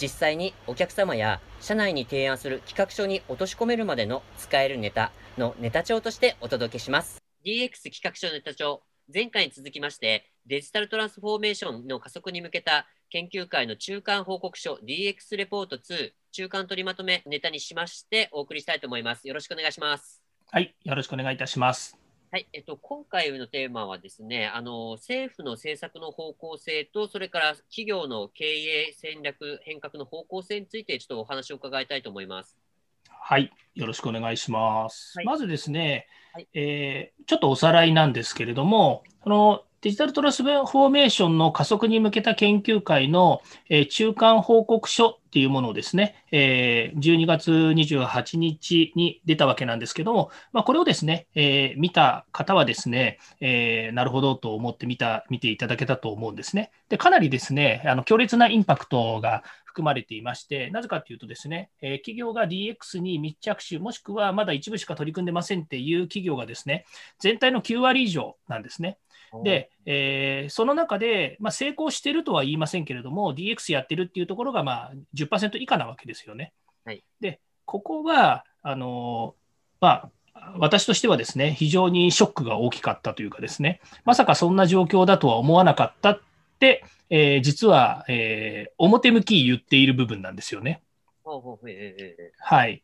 実際にお客様や社内に提案する企画書に落とし込めるまでの使えるネタのネタ帳としてお届けします。DX 企画書ネタ帳、前回に続きましてデジタルトランスフォーメーションの加速に向けた研究会の中間報告書 DX レポート2中間取りまとめネタにしましてお送りしたいと思います。よろしくお願いします。はい、よろしくお願いいたします。はい、えっと、今回のテーマはですね、あの政府の政策の方向性と、それから企業の経営戦略変革の方向性について、ちょっとお話を伺いたいと思います。はい、よろしくお願いします。はい、まずですね、はい、えー、ちょっとおさらいなんですけれども、このデジタルトランスフォーメーションの加速に向けた研究会の、えー、中間報告書っていうものをですね、えー、12月28日に出たわけなんですけども、まあ、これをですね、えー、見た方はですね、えー、なるほどと思って見た、見ていただけたと思うんですね。で、かなりですね、あの強烈なインパクトが含まれていまして、なぜかというとですね、え企業が DX に密着し、もしくはまだ一部しか取り組んでませんっていう企業がですね、全体の9割以上なんですね。で、えー、その中で、まあ、成功してるとは言いませんけれども、DX やってるっていうところが、まあ10%以下なわけですよね。はい、で、ここは、あのまあ、私としてはですね、非常にショックが大きかったというかですね、まさかそんな状況だとは思わなかったって、えー、実は、えー、表向き言っている部分なんですよね。はい。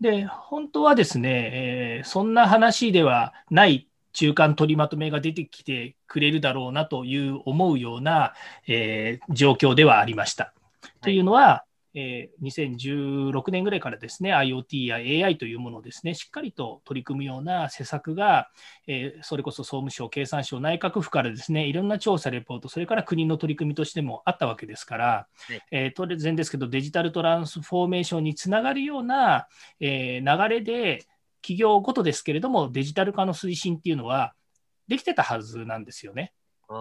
で、本当はですね、えー、そんな話ではない中間取りまとめが出てきてくれるだろうなという思うような、えー、状況ではありました。というのは、えー、2016年ぐらいからですね、IoT や AI というものをですね、しっかりと取り組むような施策が、えー、それこそ総務省、経産省、内閣府からですね、いろんな調査、レポート、それから国の取り組みとしてもあったわけですから、はい、えー、当然ですけど、デジタルトランスフォーメーションにつながるような、え流れで、企業ごとですけれども、デジタル化の推進っていうのはできてたはずなんですよね。あ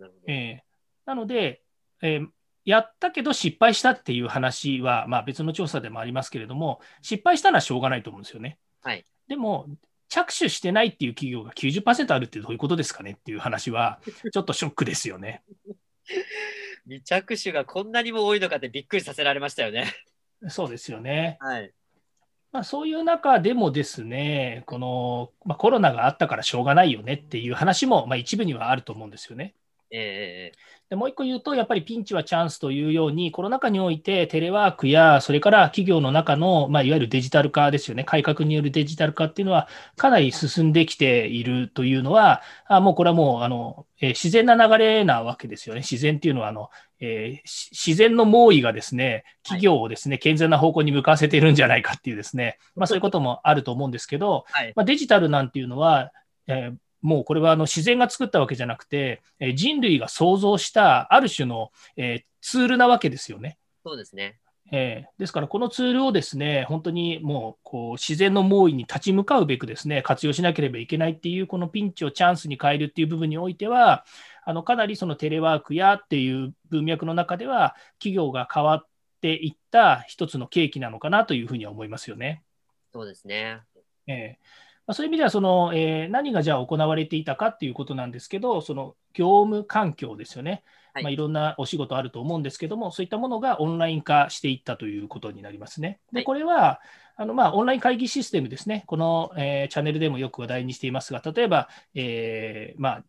なるほどえー、なので、えー、やったけど失敗したっていう話は、まあ、別の調査でもありますけれども、失敗したのはしょうがないと思うんですよね。はい、でも、着手してないっていう企業が90%あるってどういうことですかねっていう話は、ちょっとショックですよね。未着手がこんなにも多いのかってびっくりさせられましたよね。そうですよね。はい。まあ、そういう中でもですね、この、まあ、コロナがあったからしょうがないよねっていう話も、まあ、一部にはあると思うんですよね。えー、でもう一個言うと、やっぱりピンチはチャンスというように、コロナ禍においてテレワークや、それから企業の中の、まあ、いわゆるデジタル化ですよね、改革によるデジタル化っていうのは、かなり進んできているというのは、あもうこれはもうあの、えー、自然な流れなわけですよね。自然っていうのはあの、えー、自然の猛威がですね、企業をですね、健全な方向に向かわせているんじゃないかっていうですね、まあ、そういうこともあると思うんですけど、はい、まあ、デジタルなんていうのは、えーもうこれはあの自然が作ったわけじゃなくて、え人類が創造したある種の、えツールなわけですよね。そうですね。えー、ですから、このツールをですね、本当にもうこう自然の猛威に立ち向かうべくですね、活用しなければいけないっていう、このピンチをチャンスに変えるっていう部分においては、あのかなりそのテレワークやっていう文脈の中では、企業が変わっていった一つの契機なのかなというふうには思いますよね。そうですね。えーまあ、そういう意味ではその、えー、何がじゃあ行われていたかっていうことなんですけど、その業務環境ですよね、はい。まあ、いろんなお仕事あると思うんですけども、そういったものがオンライン化していったということになりますね。で、これは、あのまあ、オンライン会議システムですね、この、えー、チャンネルでもよく話題にしていますが、例えば、えーまあ、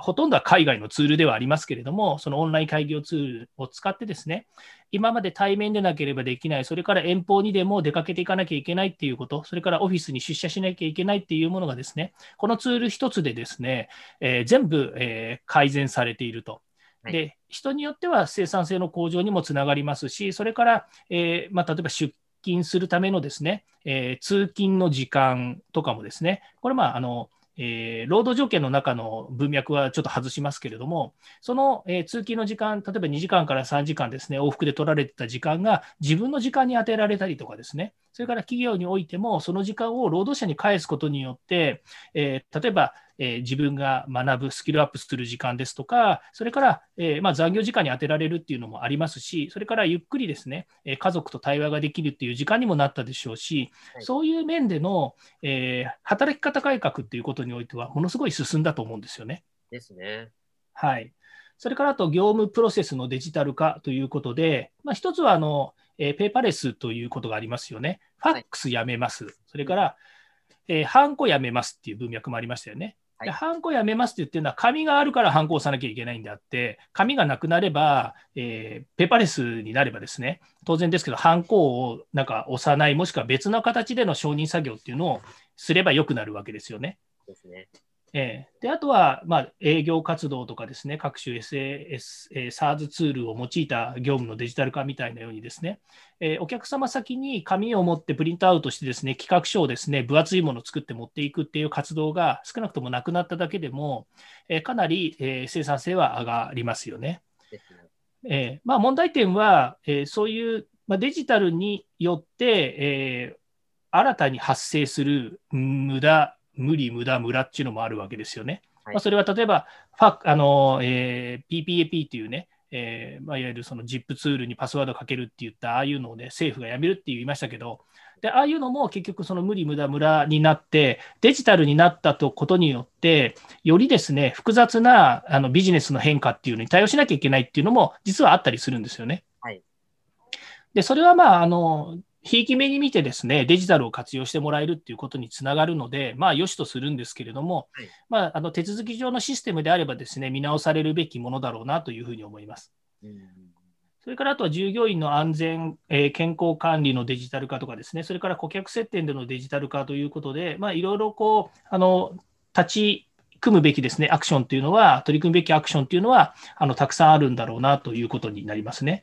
ほとんどは海外のツールではありますけれども、そのオンライン会議をツールを使ってですね、今まで対面でなければできない、それから遠方にでも出かけていかなきゃいけないっていうこと、それからオフィスに出社しなきゃいけないっていうものがですね、このツール一つでですね、えー、全部、えー、改善されていると。で、人によっては生産性の向上にもつながりますし、それから、えーまあ、例えば出勤するためのですね、えー、通勤の時間とかもですね、これ、まあ、あのえー、労働条件の中の文脈はちょっと外しますけれども、その、えー、通勤の時間、例えば2時間から3時間ですね、往復で取られてた時間が自分の時間に充てられたりとかですね、それから企業においても、その時間を労働者に返すことによって、えー、例えば、えー、自分が学ぶ、スキルアップする時間ですとか、それから、えー、まあ、残業時間に充てられるっていうのもありますし、それからゆっくりですね、え家族と対話ができるっていう時間にもなったでしょうし、はい、そういう面での、え働き方改革っていうことにおいては、ものすごい進んだと思うんですよね。ですね。はい。それからあと、業務プロセスのデジタル化ということで、まあ、一つはあの、えー、ペーパーレスということがありますよね。ファックスやめます。はい、それから、えー、ハンコやめますっていう文脈もありましたよね。はい、ハンコやめますって言ってるのは、紙があるからハンコを押さなきゃいけないんであって、紙がなくなれば、えー、ペーパーレスになればですね、当然ですけど、ハンコをなんか押さない、もしくは別の形での承認作業っていうのをすればよくなるわけですよね。ですね。えー、であとは、まあ、営業活動とかですね、各種 SAS、えー、SARS ツールを用いた業務のデジタル化みたいなようにですね、えー、お客様先に紙を持ってプリントアウトしてですね、企画書をですね、分厚いものを作って持っていくっていう活動が少なくともなくなっただけでも、えー、かなり、えー、生産性は上がりますよね。えーまあ、問題点は、えー、そういう、まあ、デジタルによって、えー、新たに発生する無駄無理、無駄、無駄っていうのもあるわけですよね。はい、まあ、それは例えば、ファあのえー、PPAP っていうね、えーまあ、いわゆるその ZIP ツールにパスワードかけるって言った、ああいうのをね、政府がやめるって言いましたけど、でああいうのも結局、その無理、無駄、無駄になって、デジタルになったとことによって、よりですね、複雑なあのビジネスの変化っていうのに対応しなきゃいけないっていうのも、実はあったりするんですよね。はい、でそれはまああのひいき目に見てですね、デジタルを活用してもらえるっていうことにつながるので、まあ、良しとするんですけれども、はい、まあ、あの手続き上のシステムであればですね、見直されるべきものだろうなというふうに思います。それからあとは従業員の安全、えー、健康管理のデジタル化とかですね、それから顧客接点でのデジタル化ということで、まあ、いろいろこう、あの、立ち組むべきですね、アクションというのは、取り組むべきアクションというのは、あの、たくさんあるんだろうなということになりますね。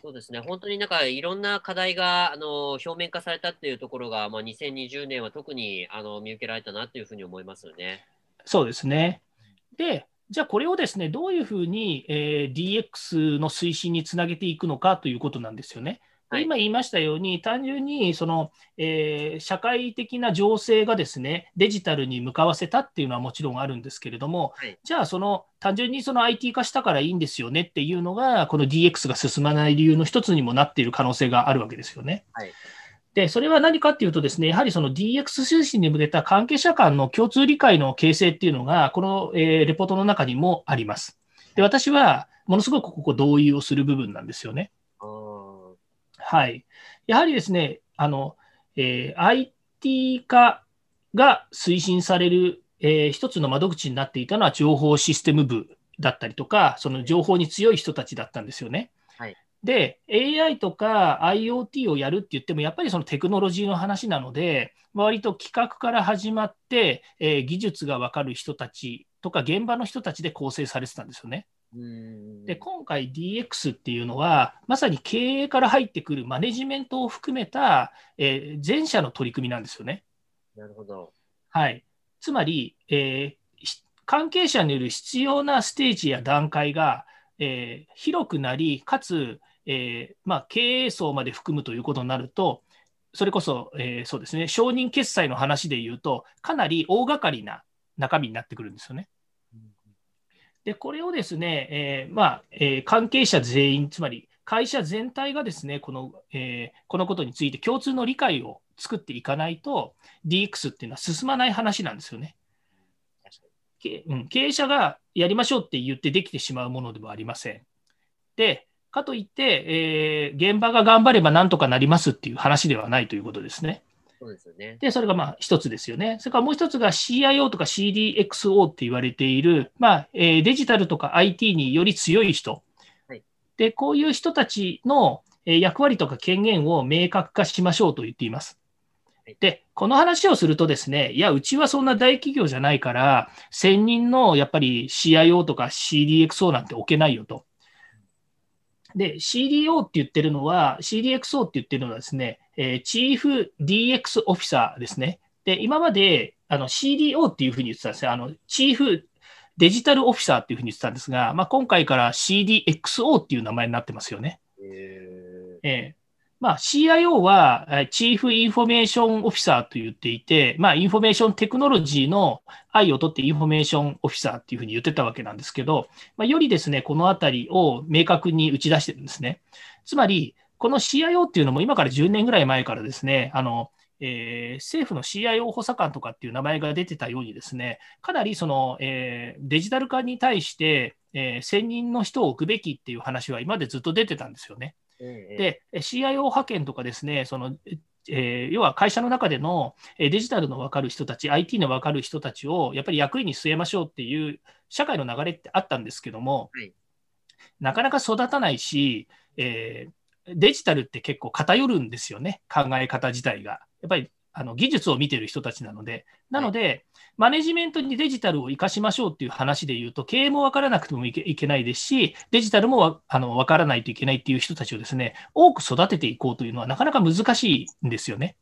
そうですね、本当になんかいろんな課題があの表面化されたっていうところが、まあ、2020年は特にあの見受けられたなというふうに思いますよね。そうですね。で、じゃあこれをですね、どういうふうに、えー、DX の推進につなげていくのかということなんですよね。はい、今言いましたように、単純にその、えー、社会的な情勢がですねデジタルに向かわせたっていうのはもちろんあるんですけれども、はい、じゃあ、その単純にその IT 化したからいいんですよねっていうのが、この DX が進まない理由の一つにもなっている可能性があるわけですよね。はいで、それは何かっていうとですね、やはりその DX 推進に向けた関係者間の共通理解の形成っていうのが、この、えー、レポートの中にもあります。で、私はものすごくここ同意をする部分なんですよね。はい。やはりですね、あの、えー、IT 化が推進される、えー、一つの窓口になっていたのは情報システム部だったりとか、その情報に強い人たちだったんですよね。はい、で、AI とか IoT をやるって言っても、やっぱりそのテクノロジーの話なので、割と企画から始まって、えー、技術が分かる人たちとか、現場の人たちで構成されてたんですよね。で今回 DX っていうのはまさに経営から入ってくるマネジメントを含めた、えー、全社の取り組みなんですよね。なるほど。はい。つまり、えー、関係者による必要なステージや段階が、えー、広くなり、かつ、えーまあ、経営層まで含むということになると、それこそ、えー、そうですね、承認決済の話で言うと、かなり大掛かりな中身になってくるんですよね。で、これをですね、えー、まあ、えー、関係者全員、つまり会社全体がですね、この、えー、このことについて共通の理解を作っていかないと、DX っていうのは進まない話なんですよね。けうん、経営者がやりましょうって言ってできてしまうものではありません。で、かといって、えー、現場が頑張ればなんとかなりますっていう話ではないということですね。そうですよね。で、それがまあ一つですよね。それからもう一つが CIO とか CDXO って言われている、まあ、えー、デジタルとか IT により強い人。はい、で、こういう人たちの役割とか権限を明確化しましょうと言っています。で、この話をするとですね、いや、うちはそんな大企業じゃないから、専任のやっぱり CIO とか CDXO なんて置けないよと。で、CDO って言ってるのは、CDXO って言ってるのはですね、えー、チーフ DX オフィサーですね。で、今まであの CDO っていうふうに言ってたんですよ。あの、チーフデジタルオフィサーっていうふうに言ってたんですが、まあ、今回から CDXO っていう名前になってますよね。えー、えーまあ、CIO は、 Chief Information Officer と言っていて、まあ、 Information Technology の I を取って Information Officer っていうふうに言ってたわけなんですけど、まあ、よりですね、このあたりを明確に打ち出してるんですね。つまり、この CIO っていうのも今から10年ぐらい前からですね、あの、えー、政府の CIO 補佐官とかっていう名前が出てたようにですね、かなりその、えー、デジタル化に対して、えー、専任の人を置くべきっていう話は今までずっと出てたんですよね。で、CIO 派遣とかですね、そのえー、要は会社の中でのデジタルの分かる人たち、IT の分かる人たちをやっぱり役員に据えましょうっていう社会の流れってあったんですけども、はい、なかなか育たないし、えー、デジタルって結構偏るんですよね、考え方自体が。やっぱりあの技術を見てる人たちなので、なので、はい、マネジメントにデジタルを生かしましょうっていう話で言うと、経営も分からなくてもいけないですし、デジタルもあの分からないといけないっていう人たちをですね、多く育てていこうというのはなかなか難しいんですよね。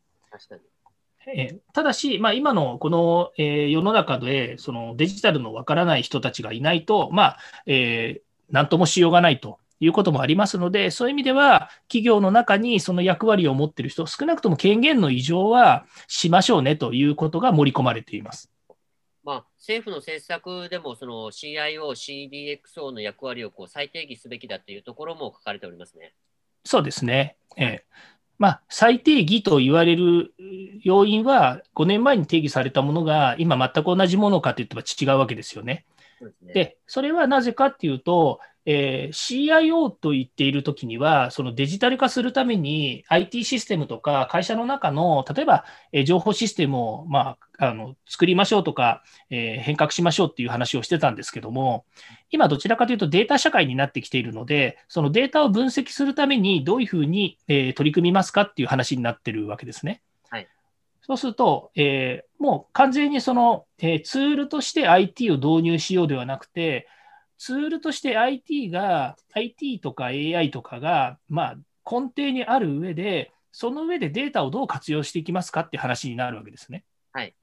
えただし、まあ、今のこの、えー、世の中でそのデジタルの分からない人たちがいないと、まあえー、なんともしようがないということもありますので、そういう意味では、企業の中にその役割を持っている人、少なくとも権限の異常はしましょうねということが盛り込まれています。まあ、政府の政策でもその CIO、CDXO の役割をこう再定義すべきだというところも書かれておりますね。そうですね。ええまあ、再定義と言われる要因は、5年前に定義されたものが今全く同じものかといっては違うわけですよね。で、それはなぜかっていうと、えー、CIO と言っているときには、そのデジタル化するために IT システムとか会社の中の、例えば、えー、情報システムを、まあ、あの作りましょうとか、えー、変革しましょうっていう話をしてたんですけども、今どちらかというとデータ社会になってきているので、そのデータを分析するためにどういうふうに、えー、取り組みますかっていう話になってるわけですね。はい、そうすると、えー、もう完全にその、えー、ツールとして IT を導入しようではなくて、ツールとして IT が、IT とか AI とかが、まあ、根底にある上で、その上でデータをどう活用していきますかって話になるわけですね。はい。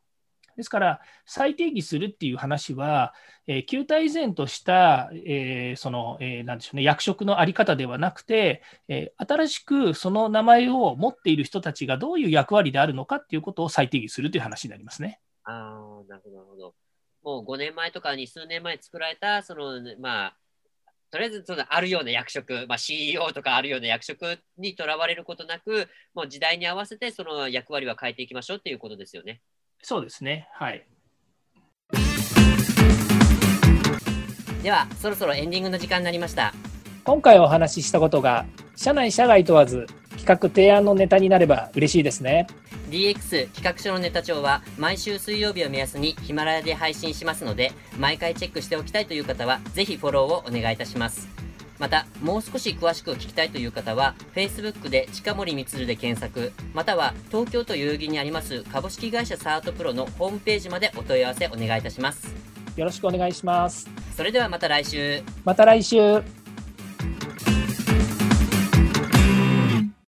ですから、再定義するっていう話は、えー、旧体依然とした、えー、その、えー、なんでしょうね、役職のあり方ではなくて、えー、新しくその名前を持っている人たちがどういう役割であるのかっていうことを再定義するという話になりますね。ああ、なるほど、なるほど。もう5年前とかに数年前作られた、その、まあ、とりあえずそのあるような役職、まあ、CEO とかあるような役職にとらわれることなく、もう時代に合わせてその役割は変えていきましょうっていうことですよね。そうですね。はい。では、そろそろエンディングの時間になりました。今回お話ししたことが、社内社外問わず企画提案のネタになれば嬉しいですね。DX 企画書のネタ帳は毎週水曜日を目安にヒマラヤで配信しますので、毎回チェックしておきたいという方は、ぜひフォローをお願いいたします。また、もう少し詳しく聞きたいという方は、Facebook で近森光で検索、または東京都代々木にあります株式会社サートプロのホームページまでお問い合わせお願いいたします。よろしくお願いします。それではまた来週。また来週。